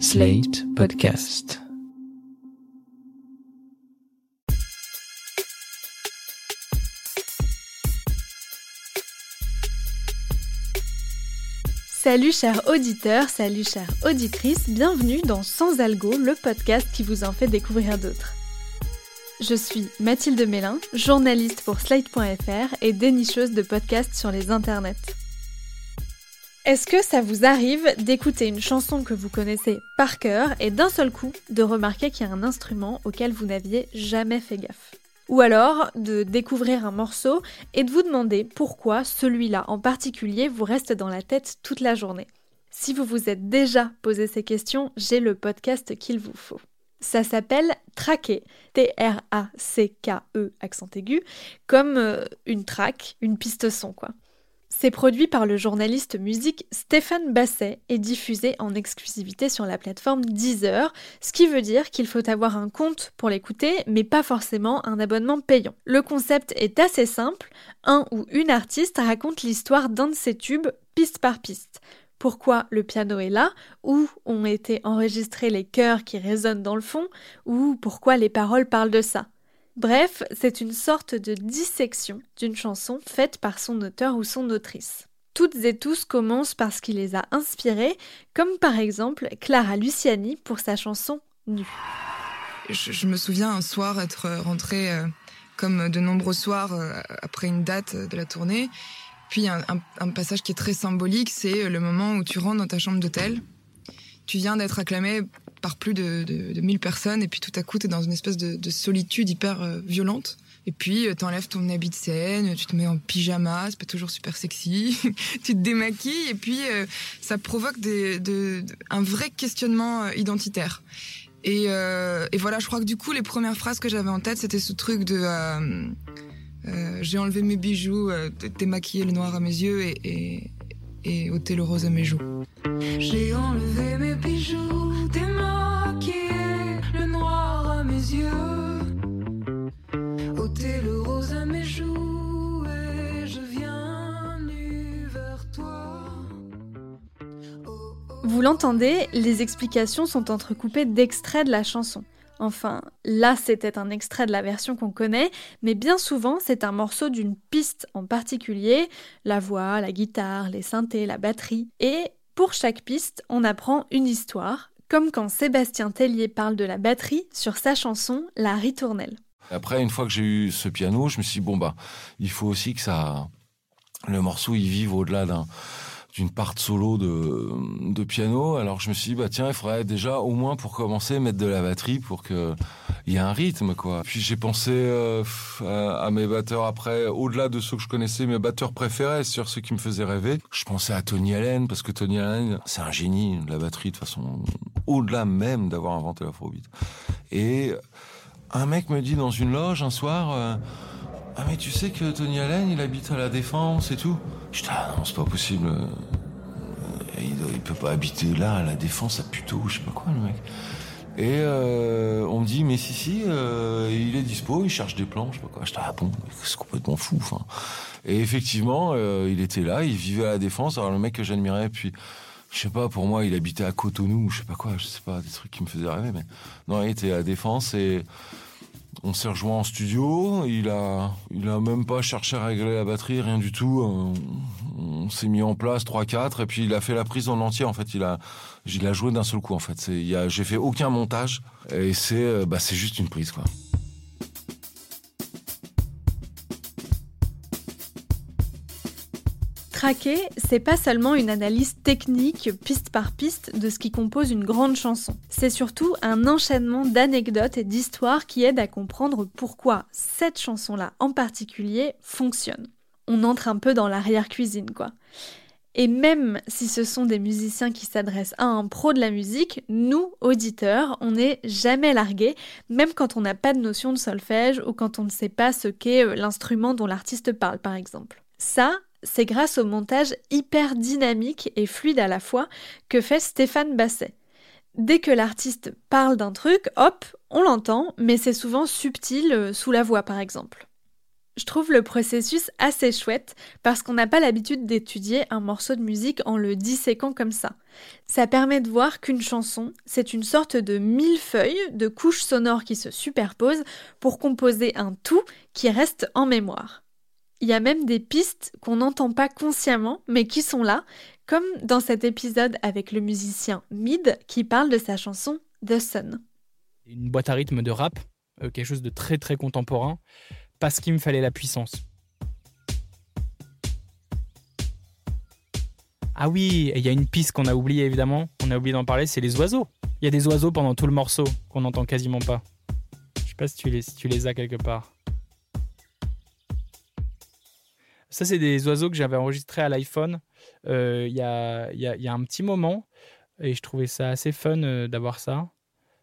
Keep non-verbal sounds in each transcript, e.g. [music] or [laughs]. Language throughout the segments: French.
Slate Podcast. Salut chers auditeurs, salut chères auditrices, bienvenue dans Sans Algo, le podcast qui vous en fait découvrir d'autres. Je suis Mathilde Mélin, journaliste pour Slate.fr et dénicheuse de podcasts sur les internets. Est-ce que ça vous arrive d'écouter une chanson que vous connaissez par cœur et d'un seul coup de remarquer qu'il y a un instrument auquel vous n'aviez jamais fait gaffe? Ou alors de découvrir un morceau et de vous demander pourquoi celui-là en particulier vous reste dans la tête toute la journée? Si vous vous êtes déjà posé ces questions, j'ai le podcast qu'il vous faut. Ça s'appelle Traquer, T-R-A-C-K-E accent aigu, comme euh, une track, une piste son quoi. C'est produit par le journaliste musique Stéphane Basset et diffusé en exclusivité sur la plateforme Deezer, ce qui veut dire qu'il faut avoir un compte pour l'écouter, mais pas forcément un abonnement payant. Le concept est assez simple, un ou une artiste raconte l'histoire d'un de ses tubes piste par piste. Pourquoi le piano est là, où ont été enregistrés les chœurs qui résonnent dans le fond, ou pourquoi les paroles parlent de ça? Bref, c'est une sorte de dissection d'une chanson faite par son auteur ou son autrice. Toutes et tous commencent par ce qui les a inspirés, comme par exemple Clara Luciani pour sa chanson Nue. Je, me souviens un soir être rentrée, euh, comme de nombreux soirs euh, après une date de la tournée. Puis un passage qui est très symbolique, c'est le moment où tu rentres dans ta chambre d'hôtel. Tu viens d'être acclamé par plus de, de, 1000 personnes et puis tout à coup tu es dans une espèce de, solitude hyper euh, violente et puis euh, tu enlèves ton habit de scène, tu te mets en pyjama, c'est pas toujours super sexy, [laughs] tu te démaquilles et puis euh, ça provoque un vrai questionnement identitaire. Et, voilà, je crois que du coup les premières phrases que j'avais en tête c'était ce truc de j'ai enlevé mes bijoux, démaquillé le noir à mes yeux et, et ôté le rose à mes joues. J'ai enlevé mes bijoux, le noir à mes yeux, ôté le rose à mes joues, et je viens nu vers toi. Vous l'entendez, les explications sont entrecoupées d'extraits de la chanson. Enfin, là c'était un extrait de la version qu'on connaît, mais bien souvent c'est un morceau d'une piste en particulier, la voix, la guitare, les synthés, la batterie, et pour chaque piste on apprend une histoire, comme quand Sébastien Tellier parle de la batterie sur sa chanson La Ritournelle. Après, une fois que j'ai eu ce piano, je me suis dit, bon, bah, il faut aussi que ça, le morceau, il vive au-delà d'un, d'une part solo de, de piano. Alors je me suis dit, bah tiens, il faudrait déjà, au moins pour commencer, mettre de la batterie pour que il y ait un rythme, quoi. Puis j'ai pensé euh, à, mes batteurs après, au-delà de ceux que je connaissais, mes batteurs préférés, sur ceux qui me faisaient rêver. Je pensais à Tony Allen, parce que Tony Allen, c'est un génie de la batterie, de façon, au-delà même d'avoir inventé l'afrobeat. Et un mec me dit dans une loge un soir, euh, ah mais tu sais que Tony Allen, il habite à la Défense et tout. Dis ah non c'est pas possible. Euh, il, peut pas habiter là à la Défense à plutôt je sais pas quoi le mec. Et euh, on me dit mais si si euh, il est dispo, il cherche des plans, je sais pas quoi. Je dis ah bon c'est complètement fou. Et effectivement il était là, il vivait à la Défense. Alors le mec que j'admirais puis je sais pas, pour moi, il habitait à Cotonou, je sais pas quoi, je sais pas, des trucs qui me faisaient rêver, mais non, il était à la Défense et on s'est rejoint en studio. Il a, il a même pas cherché à régler la batterie, rien du tout. On, s'est mis en place 3-4 et puis il a fait la prise en entier. En fait, il a, il a joué d'un seul coup. En fait, j'ai fait aucun montage et c'est, euh, bah, c'est juste une prise quoi. Traquer, c'est pas seulement une analyse technique, piste par piste, de ce qui compose une grande chanson. C'est surtout un enchaînement d'anecdotes et d'histoires qui aident à comprendre pourquoi cette chanson-là en particulier fonctionne. On entre un peu dans l'arrière-cuisine, quoi. Et même si ce sont des musiciens qui s'adressent à un pro de la musique, nous, auditeurs, on n'est jamais largués, même quand on n'a pas de notion de solfège ou quand on ne sait pas ce qu'est euh, l'instrument dont l'artiste parle, par exemple. Ça, c'est grâce au montage hyper dynamique et fluide à la fois que fait Stéphane Basset. Dès que l'artiste parle d'un truc, hop, on l'entend, mais c'est souvent subtil euh, sous la voix par exemple. Je trouve le processus assez chouette parce qu'on n'a pas l'habitude d'étudier un morceau de musique en le disséquant comme ça. Ça permet de voir qu'une chanson, c'est une sorte de millefeuille de couches sonores qui se superposent pour composer un tout qui reste en mémoire. Il y a même des pistes qu'on n'entend pas consciemment mais qui sont là, comme dans cet épisode avec le musicien Mid qui parle de sa chanson The Sun. Une boîte à rythme de rap, euh, quelque chose de très très contemporain parce qu'il me fallait la puissance. Ah oui, il y a une piste qu'on a oubliée évidemment, on a oublié d'en parler, c'est les oiseaux. Il y a des oiseaux pendant tout le morceau qu'on n'entend quasiment pas. Je sais pas si tu les, tu les as quelque part. Ça, c'est des oiseaux que j'avais enregistrés à l'iPhone euh, il y, a, y, a, un petit moment et je trouvais ça assez fun euh, d'avoir ça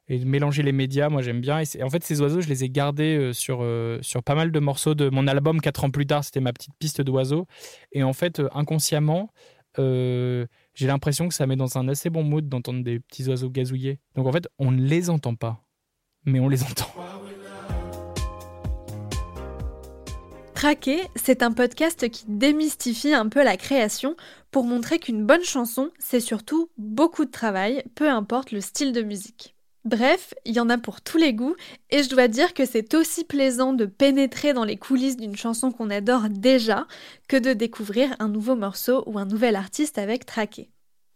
et de mélanger les médias, moi j'aime bien. Et en fait, ces oiseaux, je les ai gardés euh, sur, sur pas mal de morceaux de mon album 4 ans plus tard, c'était ma petite piste d'oiseaux. Et en fait, inconsciemment, j'ai l'impression que ça met dans un assez bon mood d'entendre des petits oiseaux gazouiller. Donc en fait, on ne les entend pas, mais on les entend. Traqué, c'est un podcast qui démystifie un peu la création pour montrer qu'une bonne chanson, c'est surtout beaucoup de travail, peu importe le style de musique. Bref, il y en a pour tous les goûts, et je dois dire que c'est aussi plaisant de pénétrer dans les coulisses d'une chanson qu'on adore déjà que de découvrir un nouveau morceau ou un nouvel artiste avec Traqué.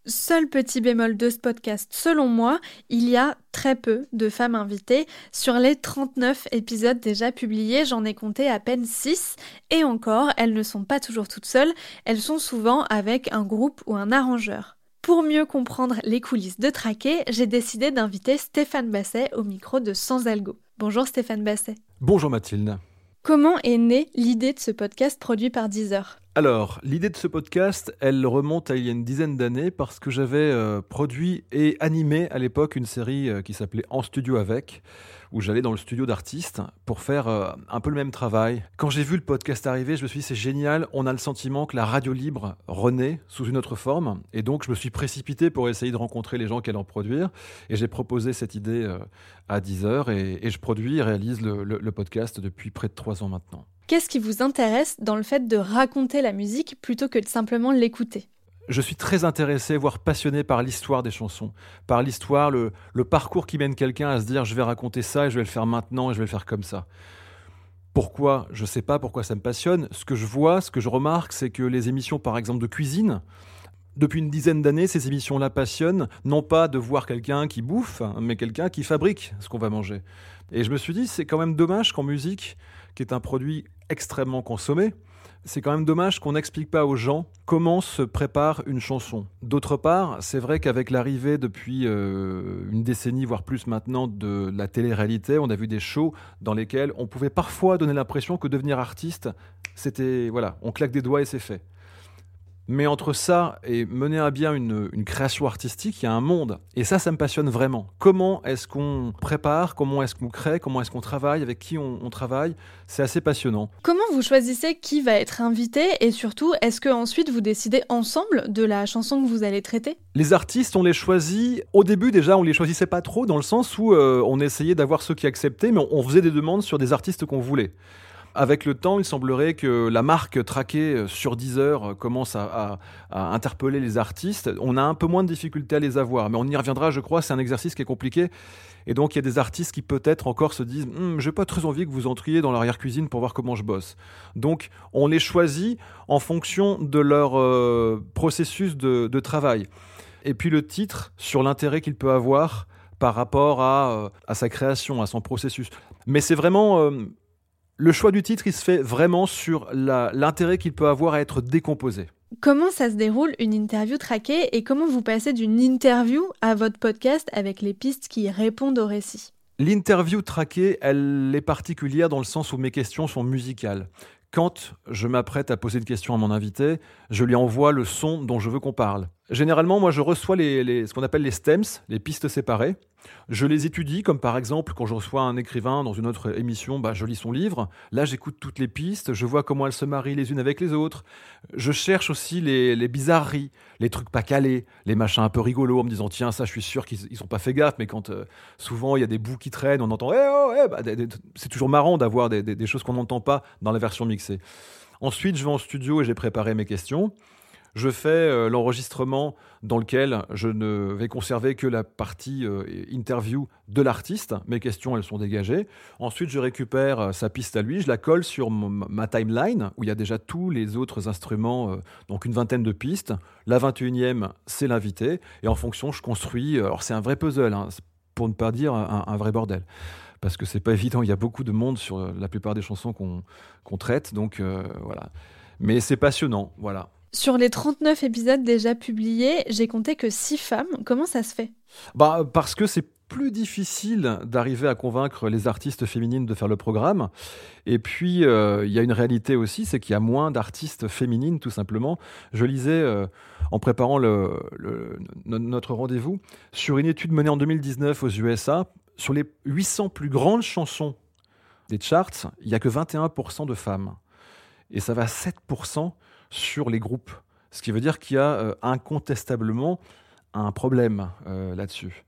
Seul petit bémol de ce podcast, selon moi, il y a très peu de femmes invitées. Sur les 39 épisodes déjà publiés, j'en ai compté à peine 6, et encore, elles ne sont pas toujours toutes seules, elles sont souvent avec un groupe ou un arrangeur. Pour mieux comprendre les coulisses de Traqué, j'ai décidé d'inviter Stéphane Basset au micro de Sans Algo. Bonjour Stéphane Basset. Bonjour Mathilde. Comment est née l'idée de ce podcast produit par Deezer? Alors, l'idée de ce podcast, elle remonte à il y a une dizaine d'années parce que j'avais euh, produit et animé à l'époque une série euh, qui s'appelait En studio avec, où j'allais dans le studio d'artistes pour faire euh, un peu le même travail. Quand j'ai vu le podcast arriver, je me suis dit c'est génial, on a le sentiment que la radio libre renaît sous une autre forme, et donc je me suis précipité pour essayer de rencontrer les gens qui allaient en produire, et j'ai proposé cette idée à Deezer, et, et je produis et réalise le, le podcast depuis près de trois ans maintenant. Qu'est-ce qui vous intéresse dans le fait de raconter la musique plutôt que de simplement l'écouter? Je suis très intéressé, voire passionné par l'histoire des chansons, par l'histoire, le, parcours qui mène quelqu'un à se dire je vais raconter ça et je vais le faire maintenant et je vais le faire comme ça. Pourquoi? Je ne sais pas pourquoi ça me passionne. Ce que je vois, ce que je remarque, c'est que les émissions, par exemple, de cuisine, depuis une dizaine d'années, ces émissions-là passionnent, non pas de voir quelqu'un qui bouffe, mais quelqu'un qui fabrique ce qu'on va manger. Et je me suis dit, c'est quand même dommage qu'en musique, qui est un produit extrêmement consommé, c'est quand même dommage qu'on n'explique pas aux gens comment se prépare une chanson. D'autre part, c'est vrai qu'avec l'arrivée depuis euh, une décennie, voire plus maintenant, de la télé-réalité, on a vu des shows dans lesquels on pouvait parfois donner l'impression que devenir artiste, c'était, voilà, on claque des doigts et c'est fait. Mais entre ça et mener à bien une, création artistique, il y a un monde. Et ça, ça me passionne vraiment. Comment est-ce qu'on prépare, comment est-ce qu'on crée, comment est-ce qu'on travaille, avec qui on, travaille C'est assez passionnant. Comment vous choisissez qui va être invité et surtout, est-ce que ensuite vous décidez ensemble de la chanson que vous allez traiter? Les artistes, on les choisit. Au début, déjà, on les choisissait pas trop dans le sens où euh, on essayait d'avoir ceux qui acceptaient, mais on faisait des demandes sur des artistes qu'on voulait. Avec le temps, il semblerait que la marque traquée euh, sur Deezer euh, commence à, interpeller les artistes. On a un peu moins de difficultés à les avoir, mais on y reviendra, je crois. C'est un exercice qui est compliqué. Et donc, il y a des artistes qui peut-être encore se disent hm, Je n'ai pas très envie que vous entriez dans l'arrière-cuisine pour voir comment je bosse. Donc, on les choisit en fonction de leur euh, processus de, travail. Et puis, le titre, sur l'intérêt qu'il peut avoir par rapport à, sa création, à son processus. Mais c'est vraiment le choix du titre, il se fait vraiment sur l'intérêt qu'il peut avoir à être décomposé. Comment ça se déroule une interview traquée et comment vous passez d'une interview à votre podcast avec les pistes qui répondent au récit? L'interview traquée, elle est particulière dans le sens où mes questions sont musicales. Quand je m'apprête à poser une question à mon invité, je lui envoie le son dont je veux qu'on parle. Généralement, moi, je reçois ce qu'on appelle les stems, les pistes séparées. Je les étudie, comme par exemple, quand je reçois un écrivain dans une autre émission, bah, je lis son livre. Là, j'écoute toutes les pistes, je vois comment elles se marient les unes avec les autres. Je cherche aussi les, bizarreries, les trucs pas calés, les machins un peu rigolos, en me disant, tiens, ça, je suis sûr qu'ils ils ont pas fait gaffe, mais quand euh, souvent il y a des bouts qui traînent, on entend, eh oh, eh, bah, c'est toujours marrant d'avoir des- des choses qu'on n'entend pas dans la version mixée. Ensuite, je vais en studio et j'ai préparé mes questions. Je fais euh, l'enregistrement dans lequel je ne vais conserver que la partie euh, interview de l'artiste. Mes questions, elles sont dégagées. Ensuite, je récupère euh, sa piste à lui, je la colle sur ma timeline où il y a déjà tous les autres instruments, donc une vingtaine de pistes. La 21e, c'est l'invité. Et en fonction, je construis. alors, c'est un vrai puzzle, hein, pour ne pas dire un, vrai bordel. Parce que c'est pas [laughs] évident, il y a beaucoup de monde sur la plupart des chansons qu'on traite. Donc, voilà. Mais c'est passionnant, voilà. Sur les 39 épisodes déjà publiés, j'ai compté que 6 femmes. Comment ça se fait? Bah, parce que c'est plus difficile d'arriver à convaincre les artistes féminines de faire le programme. Et puis, euh, il y a une réalité aussi, c'est qu'il y a moins d'artistes féminines, tout simplement. Je lisais, euh, en préparant notre rendez-vous, sur une étude menée en 2019 aux USA, sur les 800 plus grandes chansons des charts, il n'y a que 21% de femmes. Et ça va à 7% sur les groupes. Ce qui veut dire qu'il y a euh, incontestablement un problème euh, là-dessus.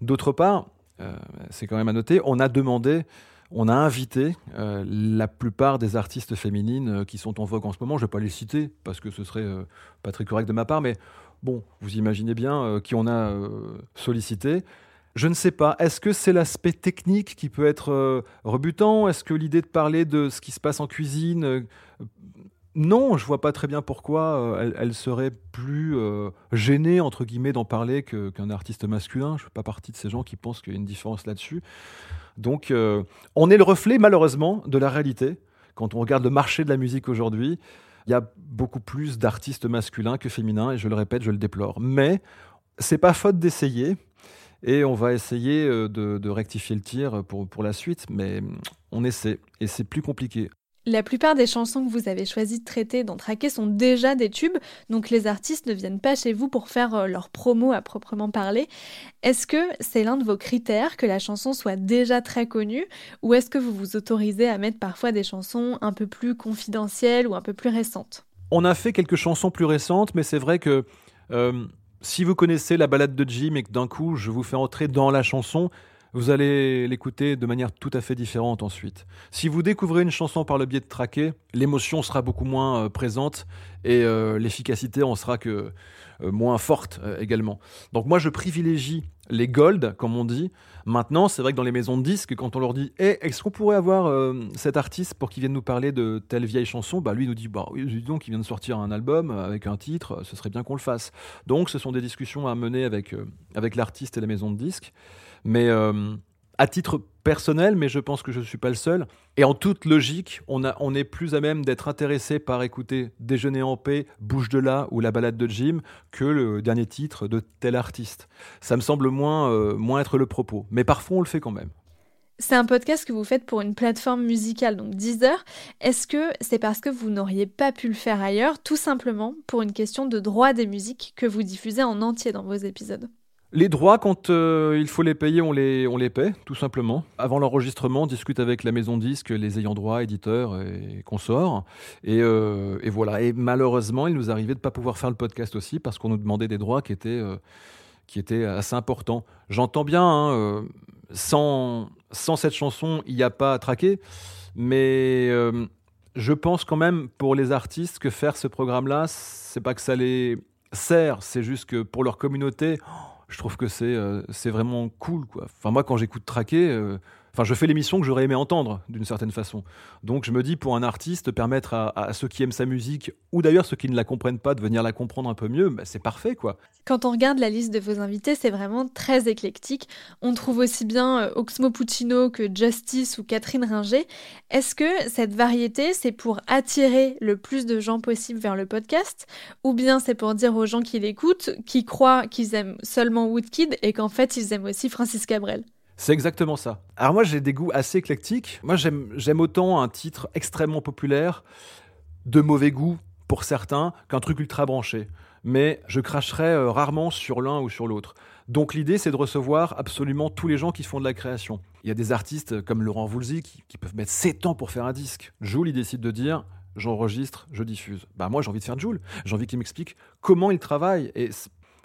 D'autre part, euh, c'est quand même à noter, on a demandé, on a invité la plupart des artistes féminines qui sont en vogue en ce moment. Je ne vais pas les citer parce que ce serait pas très correct de ma part, mais bon, vous imaginez bien qui on a sollicité. Je ne sais pas, est-ce que c'est l'aspect technique qui peut être rebutant? Est-ce que l'idée de parler de ce qui se passe en cuisine non, je vois pas très bien pourquoi euh, elle, serait plus euh, gênée entre guillemets d'en parler qu'un artiste masculin. Je fais pas partie de ces gens qui pensent qu'il y a une différence là-dessus. Donc, euh, on est le reflet malheureusement de la réalité. Quand on regarde le marché de la musique aujourd'hui, il y a beaucoup plus d'artistes masculins que féminins, et je le répète, je le déplore. Mais c'est pas faute d'essayer, et on va essayer de, de rectifier le tir pour, pour la suite. Mais on essaie, et c'est plus compliqué. La plupart des chansons que vous avez choisi de traiter dans Traquer sont déjà des tubes, donc les artistes ne viennent pas chez vous pour faire euh, leur promo à proprement parler. Est-ce que c'est l'un de vos critères que la chanson soit déjà très connue, ou est-ce que vous vous autorisez à mettre parfois des chansons un peu plus confidentielles ou un peu plus récentes? On a fait quelques chansons plus récentes, mais c'est vrai que euh, si vous connaissez la balade de Jim et que d'un coup je vous fais entrer dans la chanson, vous allez l'écouter de manière tout à fait différente ensuite. Si vous découvrez une chanson par le biais de traquer, l'émotion sera beaucoup moins euh, présente et euh, l'efficacité en sera que euh, moins forte également. Donc moi je privilégie les gold, comme on dit. Maintenant, c'est vrai que dans les maisons de disques, quand on leur dit Eh, est-ce qu'on pourrait avoir euh, cet artiste pour qu'il vienne nous parler de telle vieille chanson? Bah lui nous dit bah dis donc, il vient de sortir un album avec un titre, ce serait bien qu'on le fasse. Donc ce sont des discussions à mener avec, euh, avec l'artiste et la maison de disques. Mais euh, à titre personnel, mais je pense que je ne suis pas le seul. Et en toute logique, on, est plus à même d'être intéressé par écouter Déjeuner en paix, Bouge de là ou La balade de Jim que le dernier titre de tel artiste. Ça me semble moins, euh, moins être le propos. Mais parfois, on le fait quand même. C'est un podcast que vous faites pour une plateforme musicale, donc Deezer. Est-ce que c'est parce que vous n'auriez pas pu le faire ailleurs, tout simplement pour une question de droit des musiques que vous diffusez en entier dans vos épisodes? Les droits, quand euh, il faut les payer, on les, on les paie, tout simplement. Avant l'enregistrement, on discute avec la maison disque, les ayants droit, éditeurs et consorts. Et, euh, et voilà. Et malheureusement, il nous arrivait de ne pas pouvoir faire le podcast aussi parce qu'on nous demandait des droits qui étaient, euh, qui étaient assez importants. J'entends bien, hein, sans, sans cette chanson, il n'y a pas à traquer. Mais je pense quand même pour les artistes que faire ce programme-là, c'est pas que ça les sert, c'est juste que pour leur communauté, je trouve que c'est euh, c'est vraiment cool. Quoi. Enfin, moi, quand j'écoute Traquer, euh, enfin, je fais l'émission que j'aurais aimé entendre d'une certaine façon. Donc, je me dis, pour un artiste, permettre à, ceux qui aiment sa musique, ou d'ailleurs ceux qui ne la comprennent pas, de venir la comprendre un peu mieux, bah, c'est parfait. quoi. Quand on regarde la liste de vos invités, c'est vraiment très éclectique. On trouve aussi bien euh, Oxmo Puccino que Justice ou Catherine Ringer. Est-ce que cette variété, c'est pour attirer le plus de gens possible vers le podcast? Ou bien c'est pour dire aux gens qui l'écoutent, qui croient qu'ils aiment seulement Woodkid et qu'en fait ils aiment aussi Francis Cabrel? C'est exactement ça. Alors moi j'ai des goûts assez éclectiques. Moi j'aime autant un titre extrêmement populaire, de mauvais goût pour certains, qu'un truc ultra branché. mais je cracherai euh, rarement sur l'un ou sur l'autre. Donc l'idée, c'est de recevoir absolument tous les gens qui font de la création. Il y a des artistes comme Laurent Voulzy qui, qui peuvent mettre 7 ans pour faire un disque. Joule, il décide de dire j'enregistre, je diffuse. Bah moi, j'ai envie de faire Joule. J'ai envie qu'il m'explique comment il travaille. Et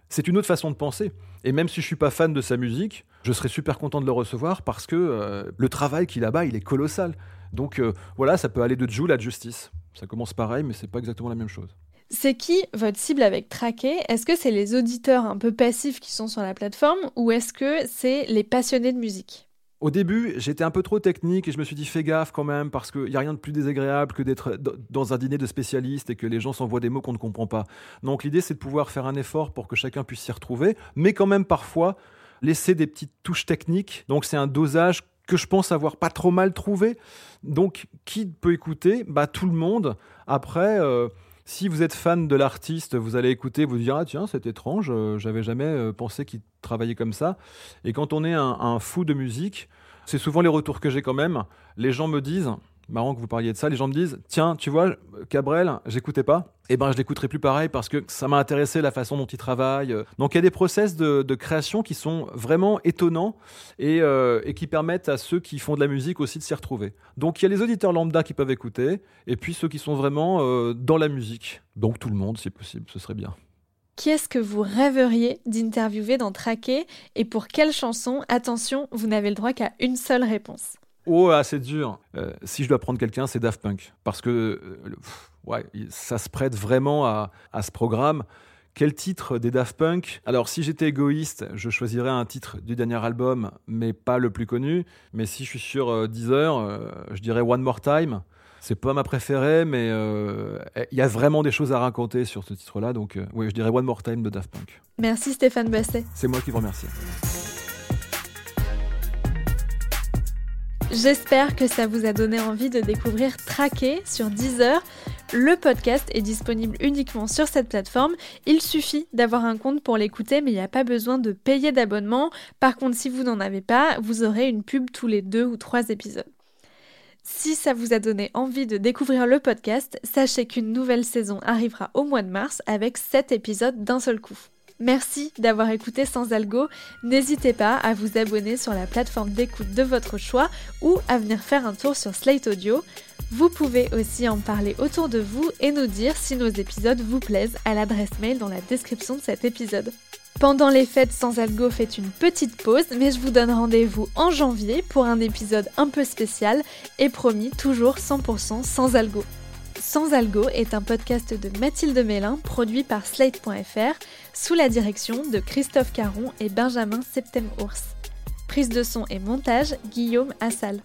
c'est une autre façon de penser. Et même si je suis pas fan de sa musique, je serais super content de le recevoir parce que euh, le travail qu'il a bas, il est colossal. Donc euh, voilà, ça peut aller de Joule à Justice. Ça commence pareil, mais c'est pas exactement la même chose. C'est qui votre cible avec Traqué? Est-ce que c'est les auditeurs un peu passifs qui sont sur la plateforme ou est-ce que c'est les passionnés de musique? Au début, j'étais un peu trop technique et je me suis dit fais gaffe quand même parce qu'il n'y a rien de plus désagréable que d'être dans un dîner de spécialistes et que les gens s'envoient des mots qu'on ne comprend pas. Donc l'idée c'est de pouvoir faire un effort pour que chacun puisse s'y retrouver, mais quand même parfois laisser des petites touches techniques. Donc c'est un dosage que je pense avoir pas trop mal trouvé. Donc qui peut écouter? Bah tout le monde. Après. Euh, si vous êtes fan de l'artiste, vous allez écouter, vous dire ah tiens c'est étrange, euh, j'avais jamais euh, pensé qu'il travaillait comme ça. Et quand on est un fou de musique, c'est souvent les retours que j'ai quand même. Les gens me disent marrant que vous parliez de ça. Les gens me disent Tiens, tu vois, Cabrel, j'écoutais pas. Eh ben, je l'écouterai plus pareil parce que ça m'a intéressé la façon dont il travaille. Donc, il y a des process de, création qui sont vraiment étonnants euh, et, qui permettent à ceux qui font de la musique aussi de s'y retrouver. Donc, il y a les auditeurs lambda qui peuvent écouter et puis ceux qui sont vraiment euh, dans la musique. Donc, tout le monde, si possible, ce serait bien. Qui est-ce que vous rêveriez d'interviewer dans Traqué et pour quelle chanson? Attention, vous n'avez le droit qu'à une seule réponse. Oh, ah, c'est dur. Euh, si je dois prendre quelqu'un, c'est Daft Punk. Parce que euh, ouais, ça se prête vraiment à, ce programme. Quel titre des Daft Punk? Alors, si j'étais égoïste, je choisirais un titre du dernier album, mais pas le plus connu. Mais si je suis sur euh, Deezer, je dirais One More Time. C'est pas ma préférée, mais il y a vraiment des choses à raconter sur ce titre-là. Donc, oui, je dirais One More Time de Daft Punk. Merci Stéphane Basset. C'est moi qui vous remercie. J'espère que ça vous a donné envie de découvrir Traqué sur Deezer. Le podcast est disponible uniquement sur cette plateforme. Il suffit d'avoir un compte pour l'écouter, mais il n'y a pas besoin de payer d'abonnement. Par contre, si vous n'en avez pas, vous aurez une pub tous les deux ou trois épisodes. Si ça vous a donné envie de découvrir le podcast, sachez qu'une nouvelle saison arrivera au mois de mars avec 7 épisodes d'un seul coup. Merci d'avoir écouté Sans Algo. N'hésitez pas à vous abonner sur la plateforme d'écoute de votre choix ou à venir faire un tour sur Slate Audio. Vous pouvez aussi en parler autour de vous et nous dire si nos épisodes vous plaisent à l'adresse mail dans la description de cet épisode. Pendant les fêtes, Sans Algo fait une petite pause, mais je vous donne rendez-vous en janvier pour un épisode un peu spécial et promis toujours 100% sans algo. Sans Algo est un podcast de Mathilde Mélin produit par Slate.fr sous la direction de Christophe Caron et Benjamin Septem-Ours. Prise de son et montage, Guillaume Assal.